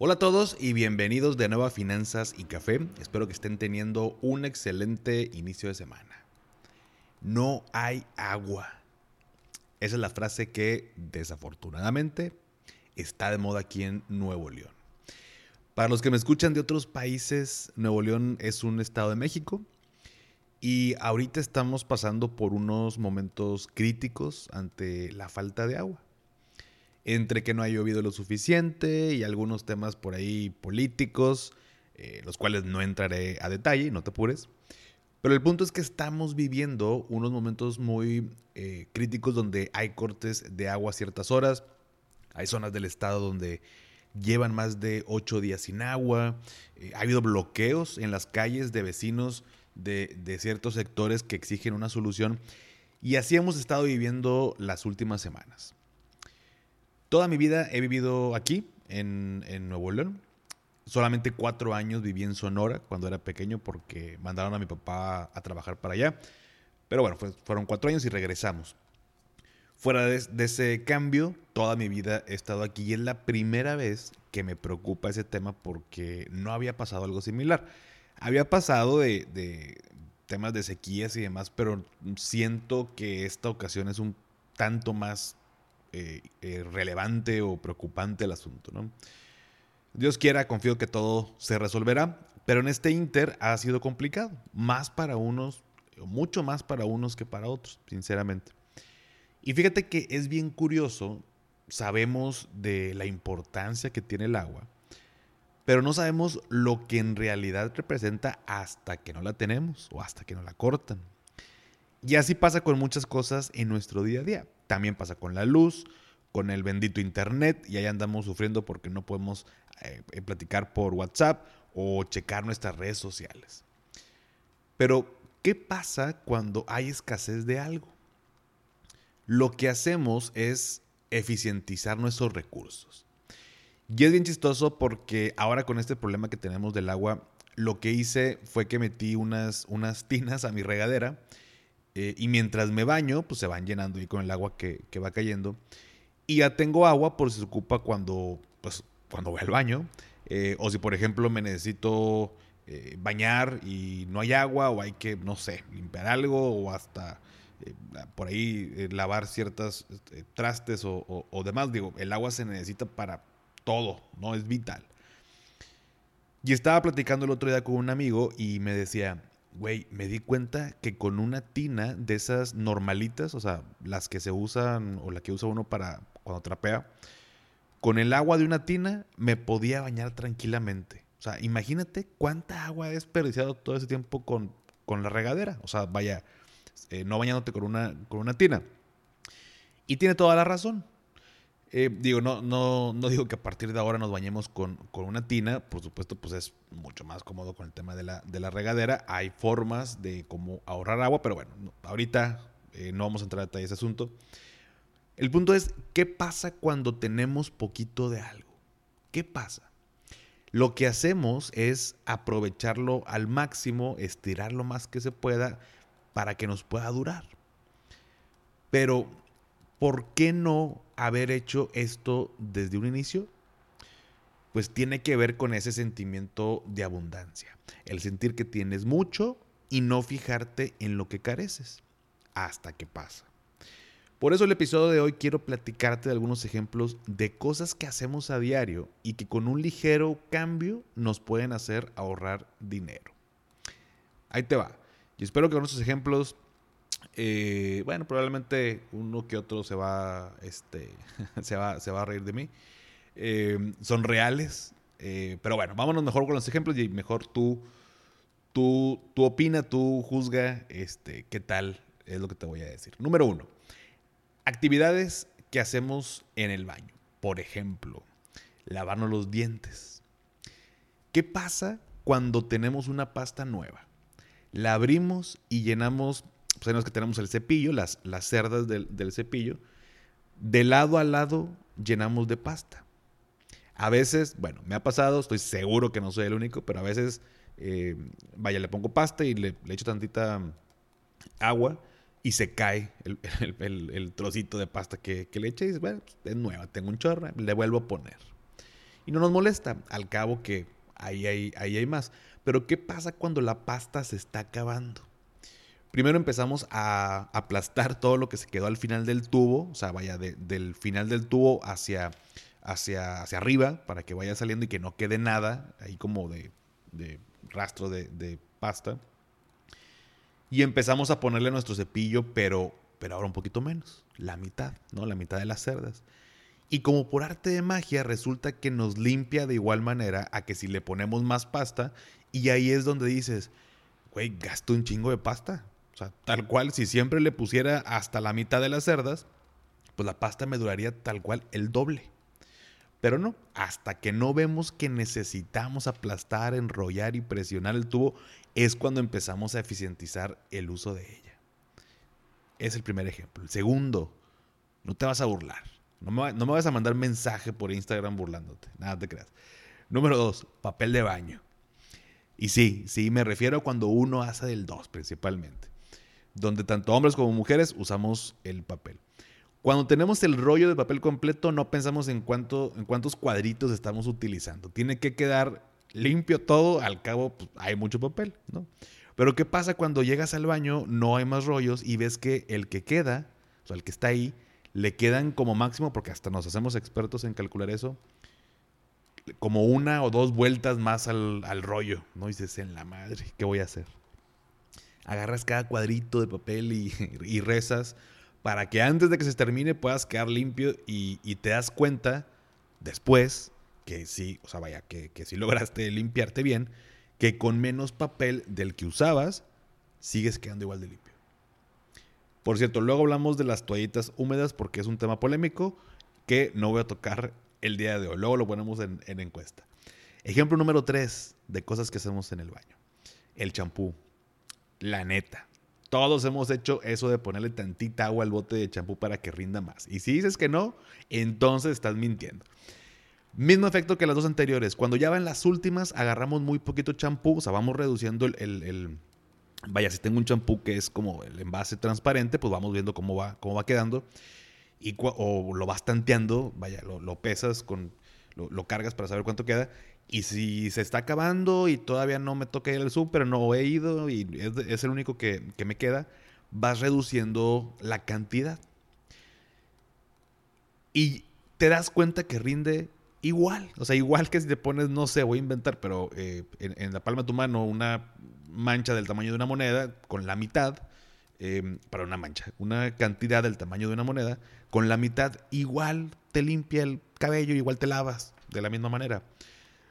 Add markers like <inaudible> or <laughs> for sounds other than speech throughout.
Hola a todos y bienvenidos de nuevo a Finanzas y Café. Espero que estén teniendo un excelente inicio de semana. No hay agua. Esa es la frase que desafortunadamente está de moda aquí en Nuevo León. Para los que me escuchan de otros países, Nuevo León es un estado de México y ahorita estamos pasando por unos momentos críticos ante la falta de agua entre que no ha llovido lo suficiente y algunos temas por ahí políticos, eh, los cuales no entraré a detalle, no te apures. Pero el punto es que estamos viviendo unos momentos muy eh, críticos donde hay cortes de agua a ciertas horas, hay zonas del estado donde llevan más de ocho días sin agua, eh, ha habido bloqueos en las calles de vecinos de, de ciertos sectores que exigen una solución y así hemos estado viviendo las últimas semanas. Toda mi vida he vivido aquí, en, Nuevo León. Solamente cuatro años viví en Sonora cuando era pequeño porque mandaron a mi papá a trabajar para allá. Pero bueno, fueron cuatro años y regresamos. Fuera de, ese cambio, toda mi vida he estado aquí y es la primera vez que me preocupa ese tema porque no había pasado algo similar. Había pasado de, de temas de sequías y demás, pero siento que esta ocasión es un tanto más eh, eh, relevante o preocupante el asunto. ¿no? Dios quiera, confío que todo se resolverá, pero en este Inter ha sido complicado, más para unos, mucho más para unos que para otros, sinceramente. Y fíjate que es bien curioso, sabemos de la importancia que tiene el agua, pero no sabemos lo que en realidad representa hasta que no la tenemos o hasta que no la cortan. Y así pasa con muchas cosas en nuestro día a día. También pasa con la luz, con el bendito internet y ahí andamos sufriendo porque no podemos eh, eh, platicar por WhatsApp o checar nuestras redes sociales. Pero, ¿qué pasa cuando hay escasez de algo? Lo que hacemos es eficientizar nuestros recursos. Y es bien chistoso porque ahora con este problema que tenemos del agua, lo que hice fue que metí unas, unas <laughs> tinas a mi regadera eh, y mientras me baño, pues se van llenando ahí con el agua que, va cayendo. Y ya tengo agua por si se ocupa cuando, pues, cuando voy al baño. Eh, o si, por ejemplo, me necesito eh, bañar y no hay agua o hay que, no sé, limpiar algo o hasta por ahí lavar ciertas este, trastes o, o, demás. Digo, el agua se necesita para todo, ¿no? Es vital. Y estaba platicando el otro día con un amigo y me decía, güey, me di cuenta que con una tina de esas normalitas, o sea, las que se usan o la que usa uno para cuando trapea, con el agua de una tina me podía bañar tranquilamente. O sea, imagínate cuánta agua he desperdiciado todo ese tiempo con, con la regadera. O sea, vaya, eh, no bañándote con una, con una tina. Y tiene toda la razón. Eh, digo, no, no, no digo que a partir de ahora nos bañemos con, una tina, por supuesto, pues es mucho más cómodo con el tema de la, de la regadera. Hay formas de cómo ahorrar agua, pero bueno, ahorita eh, no vamos a entrar a detalle ese asunto. El punto es, ¿qué pasa cuando tenemos poquito de algo? ¿Qué pasa? Lo que hacemos es aprovecharlo al máximo, estirar lo más que se pueda para que nos pueda durar. Pero, ¿por qué no haber hecho esto desde un inicio? Pues tiene que ver con ese sentimiento de abundancia, el sentir que tienes mucho y no fijarte en lo que careces hasta que pasa. Por eso el episodio de hoy quiero platicarte de algunos ejemplos de cosas que hacemos a diario y que con un ligero cambio nos pueden hacer ahorrar dinero. Ahí te va. Y espero que con estos ejemplos eh, bueno, probablemente uno que otro se va, este, <laughs> se va, se va a reír de mí. Eh, son reales, eh, pero bueno, vámonos mejor con los ejemplos y mejor tú, tú, tú opina, tú juzga, este, qué tal es lo que te voy a decir. Número uno, actividades que hacemos en el baño. Por ejemplo, lavarnos los dientes. ¿Qué pasa cuando tenemos una pasta nueva. La abrimos y llenamos, pues que tenemos el cepillo, las, las cerdas del, del cepillo. De lado a lado llenamos de pasta. A veces, bueno, me ha pasado, estoy seguro que no soy el único, pero a veces, eh, vaya, le pongo pasta y le, le, echo tantita agua y se cae el, el, el trocito de pasta que, que, le eché y dice, bueno, es nueva, tengo un chorro, le vuelvo a poner. Y no nos molesta, al cabo que ahí hay, ahí hay más. Pero ¿qué pasa cuando la pasta se está acabando? Primero empezamos a aplastar todo lo que se quedó al final del tubo, o sea, vaya de, del final del tubo hacia hacia, hacia arriba para que vaya saliendo y que no quede nada ahí como de, rastro de, de, pasta. Y empezamos a ponerle nuestro cepillo, pero, pero ahora un poquito menos, la mitad, ¿no? La mitad de las cerdas. Y como por arte de magia resulta que nos limpia de igual manera a que si le ponemos más pasta y ahí es donde dices, güey, gasto un chingo de pasta. O sea, tal cual, si siempre le pusiera hasta la mitad de las cerdas, pues la pasta me duraría tal cual el doble. Pero no, hasta que no vemos que necesitamos aplastar, enrollar y presionar el tubo, es cuando empezamos a eficientizar el uso de ella. Es el primer ejemplo. El segundo, no te vas a burlar. No me, no me vas a mandar mensaje por Instagram burlándote. Nada te creas. Número dos, papel de baño. Y sí, sí, me refiero a cuando uno hace del dos principalmente. Donde tanto hombres como mujeres usamos el papel. Cuando tenemos el rollo de papel completo, no pensamos en, cuánto, en cuántos cuadritos estamos utilizando. Tiene que quedar limpio todo, al cabo pues, hay mucho papel, ¿no? Pero ¿qué pasa cuando llegas al baño, no hay más rollos y ves que el que queda, o sea, el que está ahí, le quedan como máximo, porque hasta nos hacemos expertos en calcular eso, como una o dos vueltas más al, rollo, ¿no? Y dices, en la madre, ¿qué voy a hacer? Agarras cada cuadrito de papel <laughs> y, rezas para que antes de que se termine puedas quedar limpio y, y te das cuenta después que sí, o sea, vaya, que, que sí lograste limpiarte bien, que con menos papel del que usabas, sigues quedando igual de limpio. Por cierto, luego hablamos de las toallitas húmedas porque es un tema polémico que no voy a tocar el día de hoy. Luego lo ponemos en, en encuesta. Ejemplo número 3 de cosas que hacemos en el baño. El champú. La neta. Todos hemos hecho eso de ponerle tantita agua al bote de champú para que rinda más. Y si dices que no, entonces estás mintiendo. Mismo efecto que las dos anteriores. Cuando ya van las últimas, agarramos muy poquito champú, o sea, vamos reduciendo el, el, vaya, si tengo un champú que es como el envase transparente, pues vamos viendo cómo va, cómo va quedando. Y, o lo vas tanteando, vaya, lo, pesas con, lo, cargas para saber cuánto queda. Y si se está acabando y todavía no me toca ir al súper, no he ido y es, es el único que, que, me queda, vas reduciendo la cantidad. Y te das cuenta que rinde igual. O sea, igual que si te pones, no sé, voy a inventar, pero eh, en, en, la palma de tu mano una mancha del tamaño de una moneda con la mitad, eh, para una mancha, una cantidad del tamaño de una moneda, con la mitad igual te limpia el cabello, igual te lavas de la misma manera.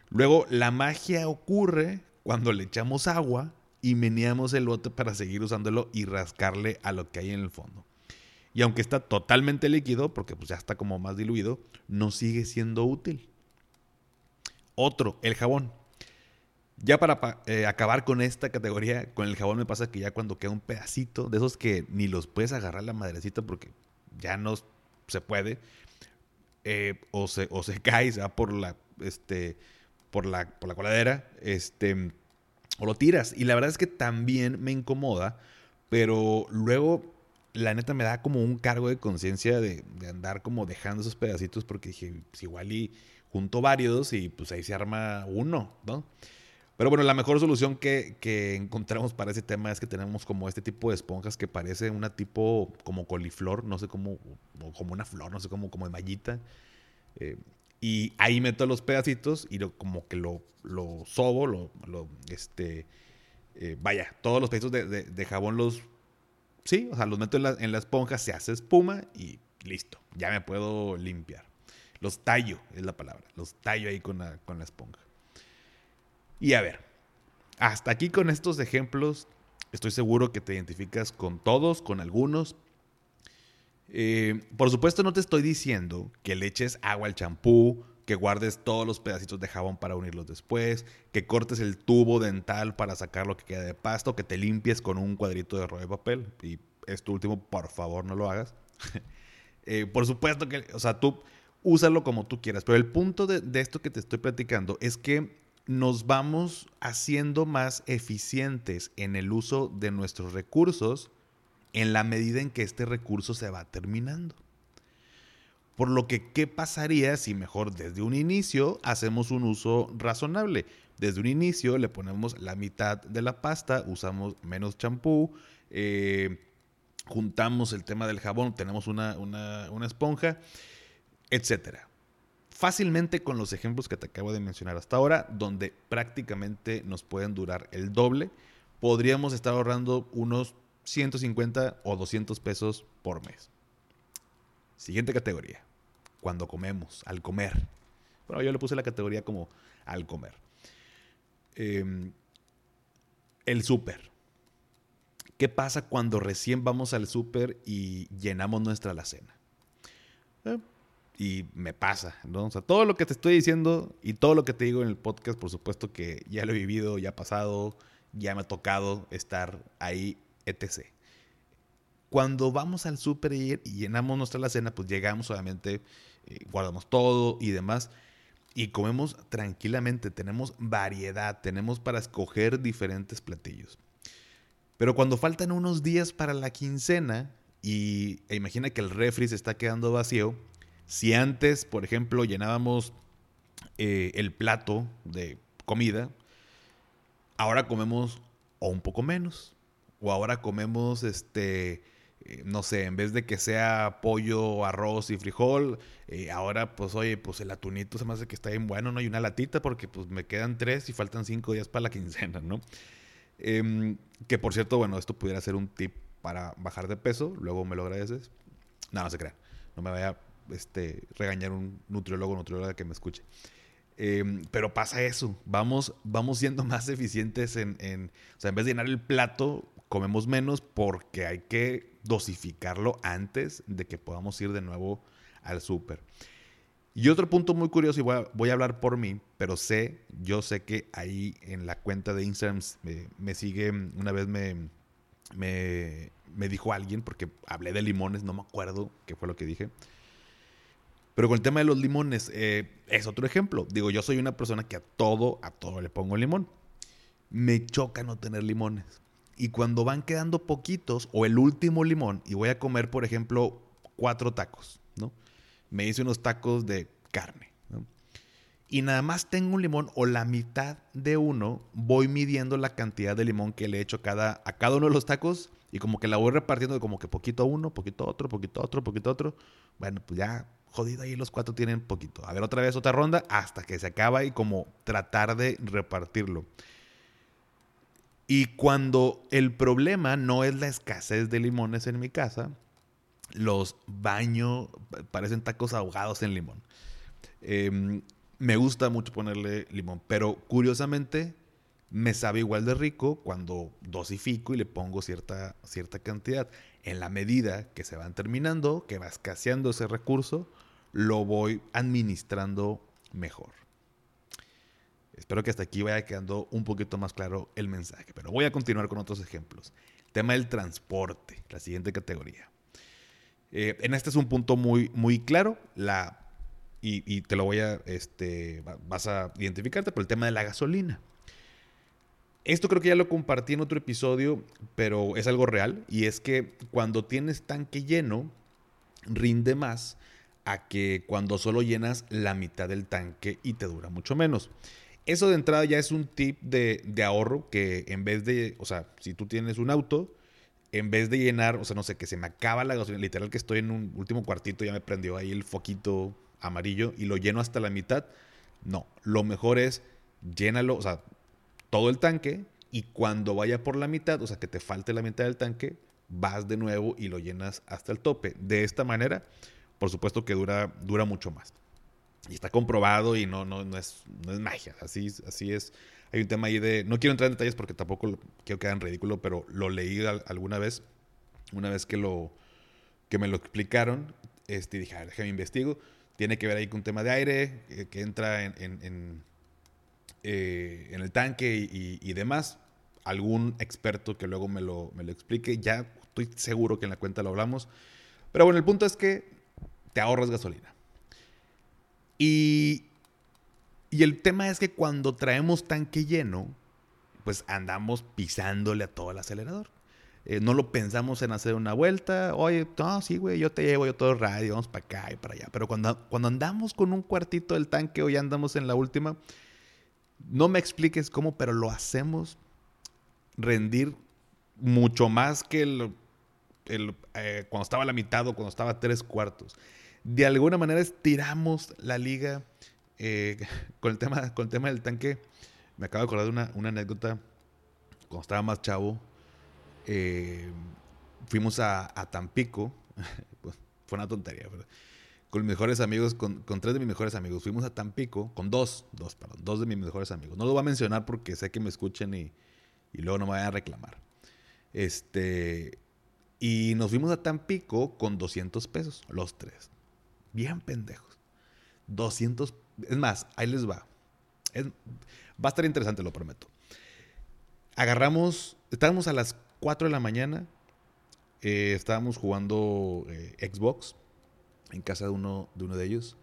Luego, la magia ocurre cuando le echamos agua y meneamos el bote para seguir usándolo y rascarle a lo que hay en el fondo. Y aunque está totalmente líquido, porque pues ya está como más diluido, no sigue siendo útil. Otro, el jabón. Ya para eh, acabar con esta categoría, con el jabón me pasa que ya cuando queda un pedacito, de esos que ni los puedes agarrar la madrecita porque ya no se puede, eh, o, se, o se <laughs> cae, se va por la, este, por la, por la coladera, este, o lo tiras. Y la verdad es que también me incomoda, pero luego la neta me da como un cargo de conciencia de, de, andar como dejando esos pedacitos porque dije, pues igual y junto varios y pues ahí se arma uno, ¿no? Pero bueno, la mejor solución que, que, encontramos para ese tema es que tenemos como este tipo de esponjas que parece una tipo como coliflor, no sé cómo, como una flor, no sé cómo, como de mallita. Eh, y ahí meto los pedacitos y lo, como que lo, lo sobo, lo, este, eh, vaya, todos los pedacitos de, de, de, jabón los, sí, o sea, los meto en la, en la, esponja, se hace espuma y listo, ya me puedo limpiar. Los tallo, es la palabra, los tallo ahí con la, con la esponja. Y a ver, hasta aquí con estos ejemplos, estoy seguro que te identificas con todos, con algunos, eh, por supuesto, no te estoy diciendo que le eches agua al champú que guardes todos los pedacitos de jabón para unirlos después, que cortes el tubo dental para sacar lo que queda de pasto, que te limpies con un cuadrito de rollo de papel. Y esto último, por favor, no lo hagas. <laughs> Eh, por supuesto que, o sea, tú úsalo como tú quieras, pero el punto de, de esto que te estoy platicando es que nos vamos haciendo más eficientes en el uso de nuestros recursos en la medida en que este recurso se va terminando. Por lo que, ¿qué pasaría si mejor desde un inicio hacemos un uso razonable? Desde un inicio le ponemos la mitad de la pasta, usamos menos champú, eh, juntamos el tema del jabón, tenemos una, una esponja, etc. Fácilmente con los ejemplos que te acabo de mencionar hasta ahora, donde prácticamente nos pueden durar el doble, podríamos estar ahorrando unos 150 o 200 pesos por mes. Siguiente categoría cuando comemos, al comer. Bueno, yo le puse la categoría como al comer. Em, el súper. ¿Qué pasa cuando recién vamos al súper y llenamos nuestra alacena? Eh, y me pasa, ¿no? O sea, todo lo que te estoy diciendo y todo lo que te digo en el podcast, por supuesto que ya lo he vivido, ya ha pasado, ya me ha tocado estar ahí, etc. Cuando vamos al súper y llenamos nuestra alacena, pues llegamos obviamente, eh, guardamos todo y demás. Y comemos tranquilamente, tenemos variedad, tenemos para escoger diferentes platillos. Pero cuando faltan unos días para la quincena y e imagina que el refri se está quedando vacío, si antes, por ejemplo, llenábamos eh, el plato de comida, ahora comemos o un poco menos, o ahora comemos este eh, no sé, en vez de que sea pollo, arroz y frijol, eh, ahora pues oye, pues el atunito se me hace que está bien bueno, ¿no? Y una latita porque pues me quedan tres y faltan cinco días para la <laughs> quincena, ¿no? Em, que por cierto, bueno, esto pudiera ser un tip para bajar de peso, luego me lo agradeces. No, no se crean, no me vaya este, regañar un nutriólogo o nutrióloga que me escuche. Em, pero pasa eso, vamos, vamos siendo <laughs> más eficientes en, en, o sea, en vez de llenar el plato, comemos menos porque hay que dosificarlo antes de que podamos ir de nuevo al súper. Y otro punto muy curioso, y voy a, hablar por mí, pero sé, yo sé que ahí en la cuenta de Instagram me, sigue, una vez me, me, dijo alguien, porque hablé de limones, no me acuerdo qué fue lo que dije. Pero con el tema de los limones, eh, es otro ejemplo. Digo, yo soy una persona que a todo, a todo le pongo limón. Me choca no tener limones. Y cuando van quedando poquitos o el último limón y voy a comer, por ejemplo, cuatro tacos, ¿no? Me hice unos tacos de carne. Y nada más tengo un limón o la mitad de uno, voy midiendo la cantidad de limón que le he hecho cada, a cada uno de los tacos y como que la voy repartiendo como que poquito uno, poquito otro, poquito otro, poquito otro. Bueno, pues ya jodido ahí los cuatro tienen poquito. A ver otra vez otra ronda hasta que se acaba y como tratar de repartirlo. Y cuando el problema no es la escasez de limones en mi casa, los baño, parecen tacos ahogados en limón. Em, me gusta mucho ponerle limón, pero curiosamente me sabe igual de rico cuando dosifico y le pongo cierta, cierta cantidad. En la medida que se van terminando, que va escaseando ese recurso, lo voy administrando mejor. Espero que hasta aquí vaya quedando un poquito más claro el mensaje, pero voy a continuar con otros ejemplos. Tema del transporte, la siguiente categoría. Eh, en este es un punto muy, muy claro, la, y, te lo voy a, este, vas a identificarte por el tema de la gasolina. Esto creo que ya lo compartí en otro episodio, pero es algo real, y es que cuando tienes tanque lleno, rinde más a que cuando solo llenas la mitad del tanque y te dura mucho menos. Eso de entrada ya es un tip de, ahorro que en vez de, o sea, si tú tienes un auto, en vez de llenar, o sea, no sé, que se me acaba la gasolina, literal que estoy en un último cuartito, ya me prendió ahí el foquito amarillo y lo lleno hasta la mitad. No, lo mejor es llénalo, o sea, todo el tanque y cuando vaya por la mitad, o sea, que te falte la mitad del tanque, vas de nuevo y lo llenas hasta el tope. De esta manera, por supuesto que dura, dura mucho más. Y está comprobado y no, no, no, es, no es magia. Así, así es. Hay un tema ahí de. No quiero entrar en detalles porque tampoco quiero quedar en ridículo, pero lo leí alguna vez. Una vez que lo que me lo explicaron, este, dije, a ver, déjame investigo. tiene que ver ahí con un tema de aire eh, que entra en, en, eh, el tanque y, demás. Algún experto que luego me lo, me lo explique. Ya estoy seguro que en la cuenta lo hablamos. Pero bueno, el punto es que te ahorras gasolina. Y, y el tema es que cuando traemos tanque lleno, pues andamos pisándole a todo el acelerador. Eh, no lo pensamos en hacer una vuelta. Oye, no, sí, güey, yo te llevo, yo todo radio, vamos para acá y para allá. Pero cuando, cuando andamos con un cuartito del tanque o ya andamos en la última, no me expliques cómo, pero lo hacemos rendir mucho más que el, eh, cuando estaba la mitad o cuando estaba tres cuartos. De alguna manera estiramos la liga eh, <laughs> con, el tema, con el tema del tanque. Me acabo de acordar de una, anécdota cuando estaba más chavo eh, fuimos a, Tampico, <laughs> pues, fue una tontería, con mis mejores amigos, con, tres de mis mejores amigos, fuimos a Tampico, con dos, dos, perdón, dos de mis mejores amigos. No lo voy a mencionar porque sé que me escuchen y, luego no me vayan a reclamar. Este, y nos fuimos a Tampico con 200 pesos, los tres. Bien pendejos. 200, es más, ahí les va. va a estar interesante, lo prometo. Agarramos, estábamos a las 4 de la mañana eh, estábamos jugando eh, Xbox en casa de uno, de uno de ellos.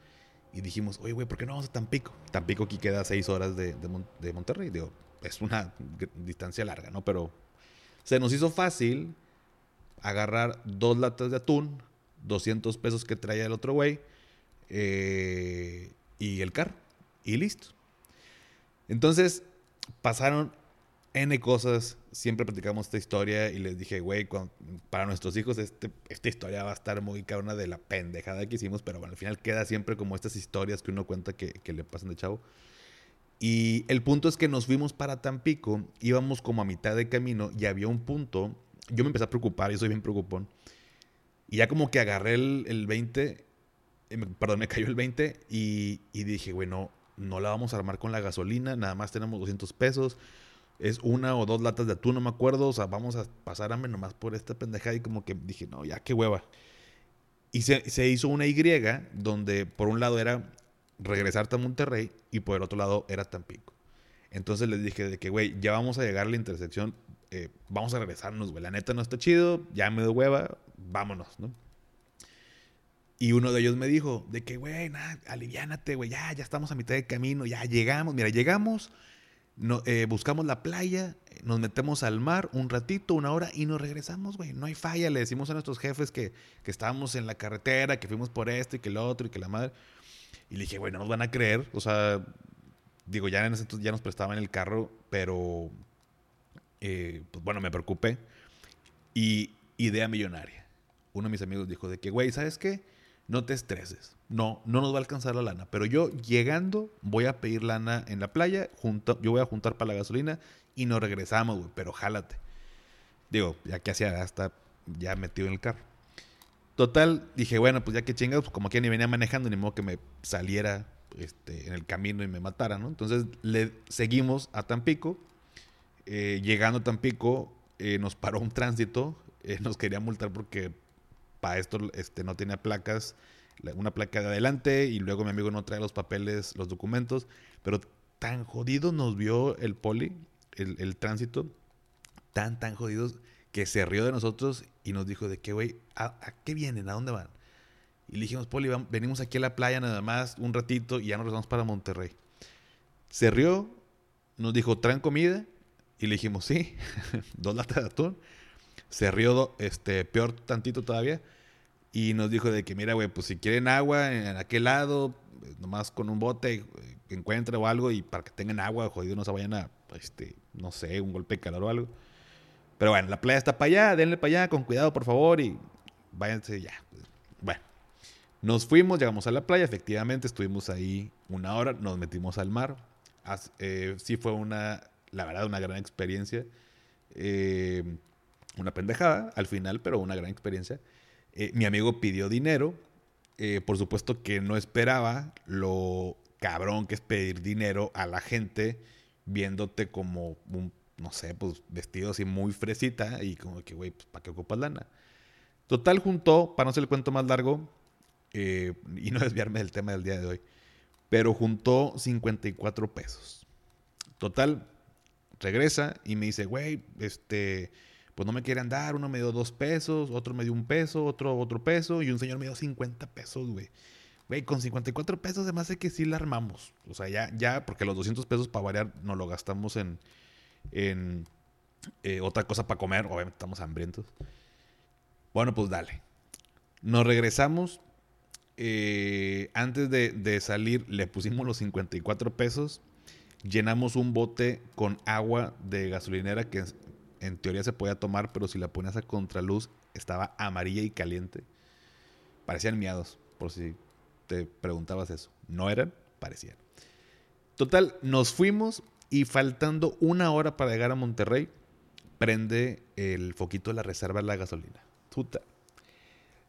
Y dijimos, oye, güey, ¿por qué no vamos a Tampico? Tampico aquí queda 6 horas de, de, Monterrey. Digo, es una distancia larga, ¿no? Pero se nos hizo fácil agarrar dos latas de atún, 200 pesos que traía el otro güey, eh, y el carro. Y listo. Entonces, pasaron N cosas, siempre platicamos esta historia y les dije, güey, para nuestros hijos este, esta historia va a estar muy cabrona de la pendejada que hicimos, pero bueno, al final queda siempre como estas historias que uno cuenta que, le pasan de chavo. Y el punto es que nos fuimos para Tampico, íbamos como a mitad de camino y había un punto, yo me empecé a preocupar, yo soy bien preocupón, y ya como que agarré el, 20, eh, perdón, me cayó el 20 y, y dije, bueno, no la vamos a armar con la gasolina, nada más tenemos 200 pesos es una o dos latas de atún, no me acuerdo. O sea, vamos a pasar hambre nomás por esta pendejada. Y como que dije, no, ya qué hueva. Y se, hizo una Y donde por un lado era regresarte a Monterrey y por el otro lado era Tampico. Entonces les dije de que, güey, ya vamos a llegar a la intersección. Eh, vamos a regresarnos, güey. La neta no está chido, ya me doy hueva, vámonos, ¿no? Y uno de ellos me dijo de que, güey, nada, aliviánate, güey, ya, ya estamos a mitad de camino, ya llegamos. Mira, llegamos no, eh, buscamos la playa, nos metemos al mar un ratito, una hora y nos regresamos, güey. No hay falla. Le decimos a nuestros jefes que, que estábamos en la carretera, que fuimos por esto y que lo otro y que la madre. Y le dije, güey, no nos van a creer. O sea, digo, ya en ese entonces ya nos prestaban el carro, pero eh, pues bueno, me preocupé. Y idea millonaria. Uno de mis amigos dijo de que, güey, ¿sabes qué? No te estreses. No, no nos va a alcanzar la lana. Pero yo llegando voy a pedir lana en la playa. Junto, yo voy a juntar para la gasolina y nos regresamos, güey. Pero jálate. Digo, ya que hacía, hasta ya metido en el carro. Total, dije, bueno, pues ya que chingados, pues como que ni venía manejando, ni modo que me saliera este, en el camino y me matara, ¿no? Entonces le seguimos a Tampico. Eh, llegando a Tampico, eh, nos paró un tránsito. Eh, nos quería multar porque para esto este, no tenía placas, una placa de adelante y luego mi amigo no trae los papeles, los documentos, pero tan jodido nos vio el poli, el, tránsito, tan, tan jodidos que se rió de nosotros y nos dijo de que, güey, ¿a, qué vienen? ¿A dónde van? Y le dijimos, Poli, venimos aquí a la playa nada más un ratito y ya nos vamos para Monterrey. Se rió, nos dijo, ¿traen comida? Y le dijimos, sí, <laughs> dos latas de atún. Se rió, este, peor tantito todavía. Y nos dijo de que, mira, güey, pues si quieren agua en aquel lado, nomás con un bote que encuentre o algo y para que tengan agua, jodido, no se vayan a, este, no sé, un golpe de calor o algo. Pero bueno, la playa está para allá, denle para allá, con cuidado, por favor, y váyanse ya. Bueno, nos fuimos, llegamos a la playa, efectivamente, estuvimos ahí una hora, nos metimos al mar. Eh, sí fue una, la verdad, una gran experiencia. Eh, una pendejada al final, pero una gran experiencia. Eh, mi amigo pidió dinero. Eh, por supuesto que no esperaba lo cabrón que es pedir dinero a la gente viéndote como un, no sé, pues vestido así muy fresita y como que, güey, pues ¿para qué ocupas lana? Total, juntó, para no ser el cuento más largo, y no <laughs> desviarme del tema del día de hoy, pero juntó 54 pesos. Total, regresa y me dice, güey, este, pues no me quieren dar, uno me dio dos pesos, otro me dio un peso, otro otro peso, y un señor me dio 50 pesos, güey. Güey, con 54 pesos además de que sí la armamos. O sea, ya, ya, porque los 200 pesos para variar nos lo gastamos en, en eh, otra cosa para comer. Obviamente estamos hambrientos. Bueno, pues dale. Nos regresamos. Eh, antes de, de, salir, le pusimos los 54 pesos. Llenamos un bote con agua de gasolinera que en teoría se podía tomar, pero si la ponías a contraluz estaba amarilla y caliente. Parecían miados, por si te preguntabas eso. No eran, parecían. Total, nos fuimos y faltando una hora para llegar a Monterrey, prende el foquito de la reserva de la gasolina. Puta.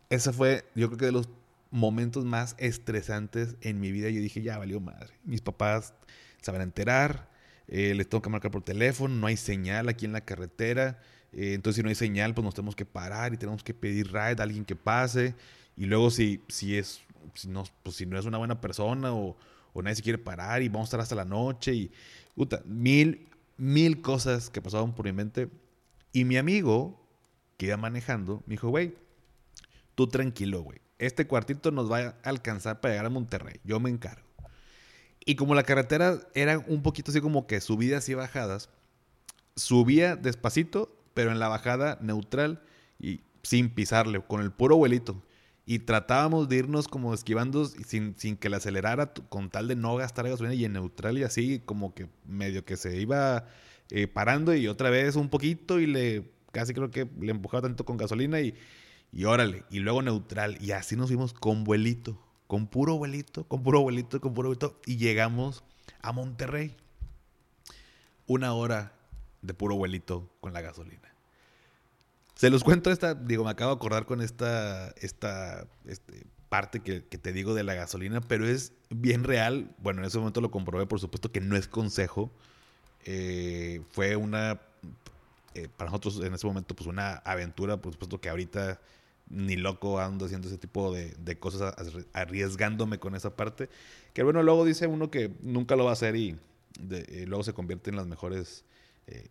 Ese fue, yo creo que de los momentos más estresantes en mi vida. Yo dije, ya valió madre. Mis papás se van a enterar, eh, les tengo que marcar por teléfono, no hay señal aquí en la carretera. Eh, entonces, si no hay señal, pues nos tenemos que parar y tenemos que pedir ride a alguien que pase. Y luego, si, si es si no, pues si no es una buena persona o, nadie se quiere parar y vamos a estar hasta la noche y puta, mil, mil cosas que pasaban por mi mente. Y mi amigo que iba manejando me dijo, güey, tú tranquilo, güey. Este cuartito nos va a alcanzar para llegar a Monterrey. Yo me encargo. Y como la carretera era un poquito así como que subidas y bajadas, subía despacito, pero en la bajada neutral y sin pisarle, con el puro vuelito. Y tratábamos de irnos como esquivando sin, sin que le acelerara con tal de no gastar gasolina y en neutral y así como que medio que se iba eh, parando y otra vez un poquito y le casi creo que le empujaba tanto con gasolina y, y órale, y luego neutral. Y así nos fuimos con vuelito, con puro vuelito, con puro vuelito, con puro vuelito y llegamos a Monterrey. Una hora de puro vuelito con la gasolina. Se los cuento esta, digo, me acabo de acordar con esta, esta este, parte que, te digo de la gasolina, pero es bien real. Bueno, en ese momento lo comprobé, por supuesto que no es consejo. Eh, fue una, eh, para nosotros en ese momento, pues una aventura, por supuesto que ahorita ni loco ando haciendo ese tipo de, cosas, arriesgándome con esa parte. Que bueno, luego dice uno que nunca lo va a hacer y eh, luego se convierte en las mejores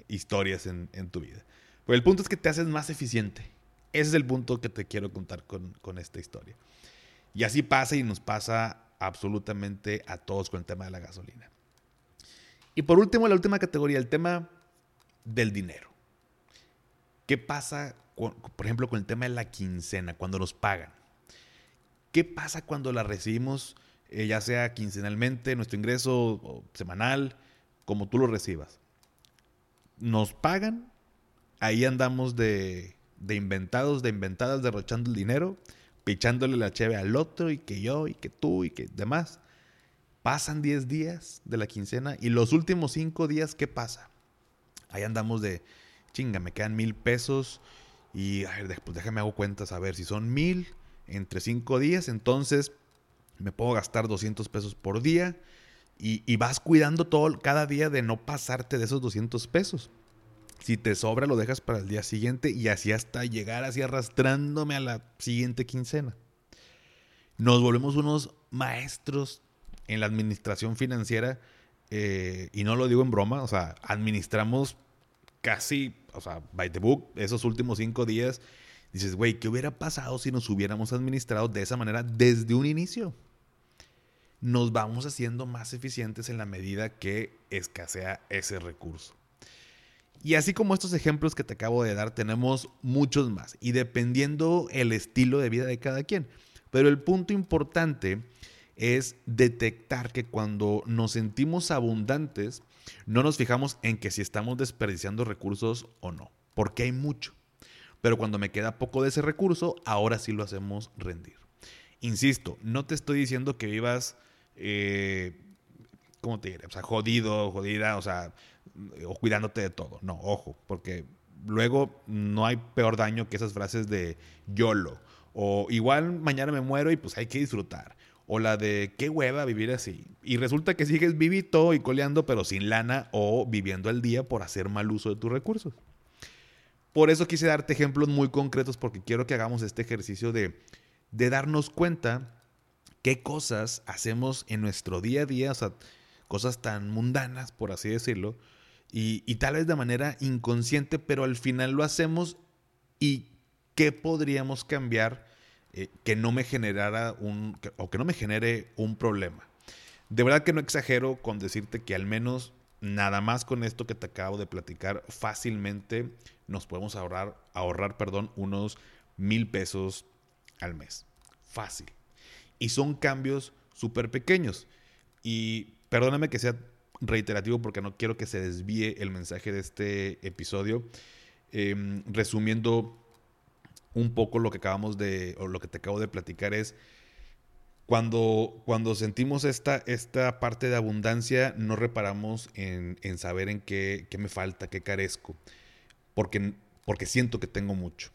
historias en, en tu vida. Pero el punto es que te haces más eficiente. Ese es el punto que te quiero contar con, esta historia. Y así pasa y nos pasa absolutamente a todos con el tema de la gasolina. Y por último, la última categoría, el tema del dinero. ¿Qué pasa, por ejemplo, con el tema de la quincena, cuando nos pagan? ¿Qué pasa cuando la recibimos, eh, ya sea quincenalmente, nuestro ingreso semanal, como tú lo recibas? Nos pagan ahí andamos de, de inventados, de inventadas, derrochando el dinero, pichándole la cheve al otro y que yo y que tú y que demás. Pasan 10 días de la quincena y los últimos 5 días, ¿qué pasa? Ahí andamos de, chinga, me quedan mil pesos y, a ver, pues déjame hago cuentas, a ver, si son mil entre 5 días, entonces me puedo gastar 200 pesos por día y, y vas cuidando todo cada día de no pasarte de esos 200 pesos. Si te sobra, lo dejas para el día siguiente y así hasta llegar así arrastrándome a la siguiente quincena. Nos volvemos unos maestros en la administración financiera eh, y no lo digo en broma, o sea, administramos casi, o sea, by the book, esos últimos cinco días. Dices, güey, ¿qué hubiera pasado si nos hubiéramos administrado de esa manera desde un inicio? Nos vamos haciendo más eficientes en la medida que escasea ese recurso. Y así como estos ejemplos que te acabo de dar, tenemos muchos más. Y dependiendo el estilo de vida de cada quien. Pero el punto importante es detectar que cuando nos sentimos abundantes, no nos fijamos en que si estamos desperdiciando recursos o no, porque hay mucho. Pero cuando me queda poco de ese recurso, ahora sí lo hacemos rendir. Insisto, no te estoy diciendo que vivas, eh, ¿cómo te? O sea, jodido, jodida, o sea, o cuidándote de todo. No, ojo, porque luego no hay peor daño que esas frases de YOLO. O igual mañana me muero y pues hay que disfrutar. O la de qué hueva vivir así. Y resulta que sigues vivito y coleando, pero sin lana o viviendo al día por hacer mal uso de tus recursos. Por eso quise darte ejemplos muy concretos porque quiero que hagamos este ejercicio de, de darnos cuenta qué cosas hacemos en nuestro día a día, cosas tan mundanas, por así decirlo, y, y tal vez de manera inconsciente, pero al final lo hacemos y qué podríamos cambiar eh, que no me generara un, o que no me genere un problema. De verdad que no exagero con decirte que al menos nada más con esto que te acabo de platicar, fácilmente nos podemos ahorrar, ahorrar perdón, unos mil pesos al mes. Fácil. Y son cambios súper pequeños. Y perdóname que sea reiterativo porque no quiero que se desvíe el mensaje de este episodio. Em, resumiendo un poco lo que acabamos de, o lo que te acabo de platicar es, cuando, cuando sentimos esta, esta parte de abundancia, no reparamos en, saber en qué, me falta, qué carezco, porque, porque siento que tengo mucho.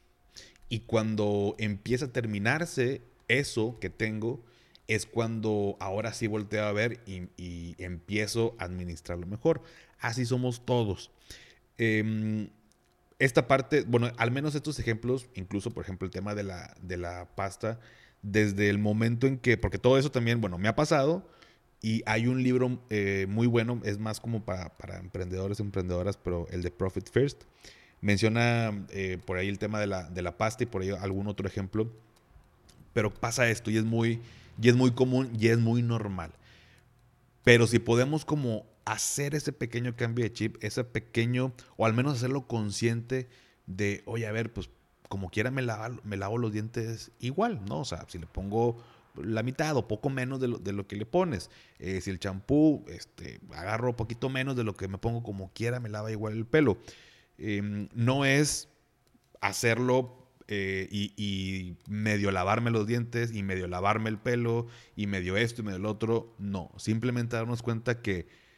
Y cuando empieza a terminarse eso que tengo, es cuando ahora sí volteo a ver y, empiezo a administrarlo mejor. Así somos todos. Em, esta parte, bueno, al menos estos ejemplos, incluso por ejemplo el tema de la, de la pasta, desde el momento en que, porque todo eso también, bueno, me ha pasado y hay un libro eh, muy bueno, es más como para, para emprendedores, emprendedoras, pero el de Profit First. Menciona eh, por ahí el tema de la, de la pasta y por ahí algún otro ejemplo, pero pasa esto y es muy, y es muy común y es muy normal. Pero si podemos como hacer ese pequeño cambio de chip, ese pequeño, o al menos hacerlo consciente de, oye, a ver, pues como quiera me lavo, me lavo los dientes igual, ¿no? O sea, si le pongo la mitad o poco menos de lo, de lo que le pones. Eh, si el champú, este, agarro poquito menos de lo que me pongo como quiera, me lava igual el pelo. Em, no es hacerlo eh, y, y, medio lavarme los dientes y medio lavarme el pelo y medio esto y medio el otro. No, simplemente darnos cuenta que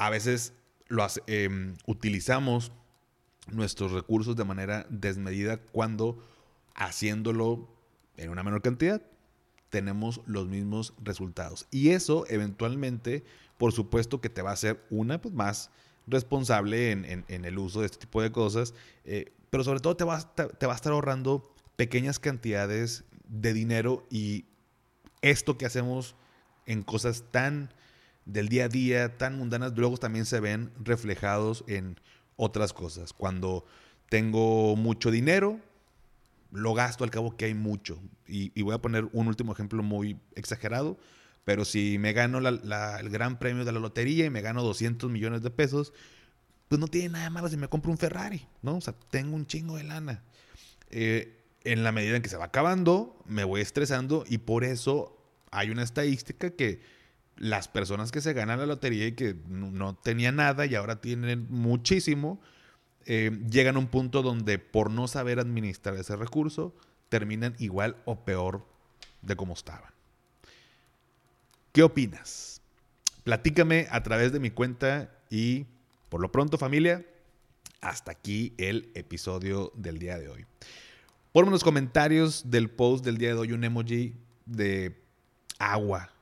a veces lo em, utilizamos nuestros recursos de manera desmedida cuando haciéndolo en una menor cantidad tenemos los mismos resultados. Y eso eventualmente, por supuesto que te va a hacer una pues, más responsable en, el uso de este tipo de cosas, eh, pero sobre todo te va, te va a estar ahorrando pequeñas cantidades de dinero y esto que hacemos en cosas tan del día a día tan mundanas luego también se ven reflejados en otras cosas. Cuando tengo mucho dinero, lo gasto al cabo que hay mucho. Y, voy a poner un último ejemplo muy exagerado, pero si me gano el gran premio de la lotería y me gano 200 millones de pesos, pues no tiene nada malo si me compro un Ferrari, ¿no? O sea, tengo un chingo de lana. Eh, en la medida en que se va acabando, me voy estresando y por eso hay una estadística que las personas que se ganan la lotería y que no tenían nada y ahora tienen muchísimo, eh, llegan a un punto donde por no saber administrar ese recurso, terminan igual o peor de como estaban. ¿Qué opinas? Platícame a través de mi cuenta y por lo pronto familia, hasta aquí el episodio del día de hoy. Ponme en los comentarios del post del día de hoy un emoji de agua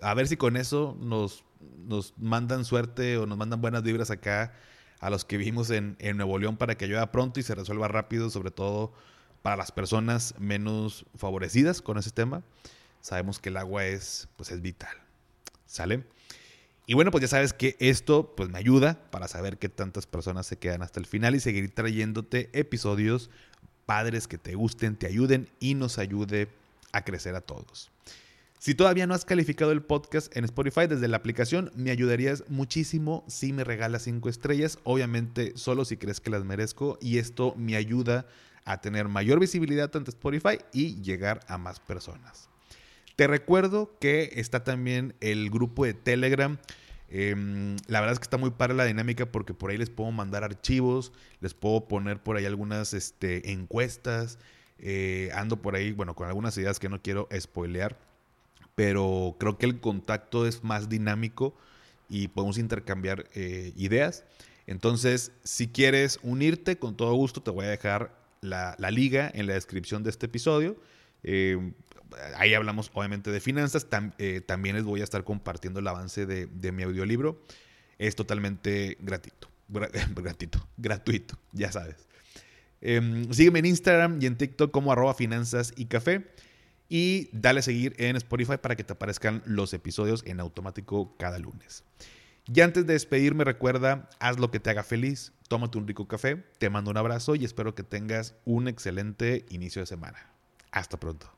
a ver si con eso nos, nos mandan suerte o nos mandan buenas vibras acá a los que vivimos en, Nuevo León para que llueva pronto y se resuelva rápido, sobre todo para las personas menos favorecidas con ese tema. Sabemos que el agua es, pues es vital. ¿Sale? Y bueno, pues ya sabes que esto pues me ayuda para saber qué tantas personas se quedan hasta el final y seguir trayéndote episodios padres que te gusten, te ayuden y nos ayude a crecer a todos. Si todavía no has calificado el podcast en Spotify desde la aplicación, me ayudarías muchísimo si me regalas 5 estrellas, obviamente solo si crees que las merezco y esto me ayuda a tener mayor visibilidad ante Spotify y llegar a más personas. Te recuerdo que está también el grupo de Telegram. Em, la verdad es que está muy para la dinámica porque por ahí les puedo mandar archivos, les puedo poner por ahí algunas este, encuestas. Eh, ando por ahí, bueno, con algunas ideas que no quiero spoilear pero creo que el contacto es más dinámico y podemos intercambiar eh, ideas. Entonces, si quieres unirte, con todo gusto te voy a dejar la, liga en la descripción de este episodio. Eh, ahí hablamos obviamente de finanzas. Eh, también les voy a estar compartiendo el avance de, mi audiolibro. Es totalmente gratuito. <laughs> gratuito, gratuito, ya sabes. Em, sígueme en Instagram y en TikTok como arroba finanzas y café. Y dale a seguir en Spotify para que te aparezcan los episodios en automático cada lunes. Y antes de despedirme, recuerda, haz lo que te haga feliz, tómate un rico café, te mando un abrazo y espero que tengas un excelente inicio de semana. Hasta pronto.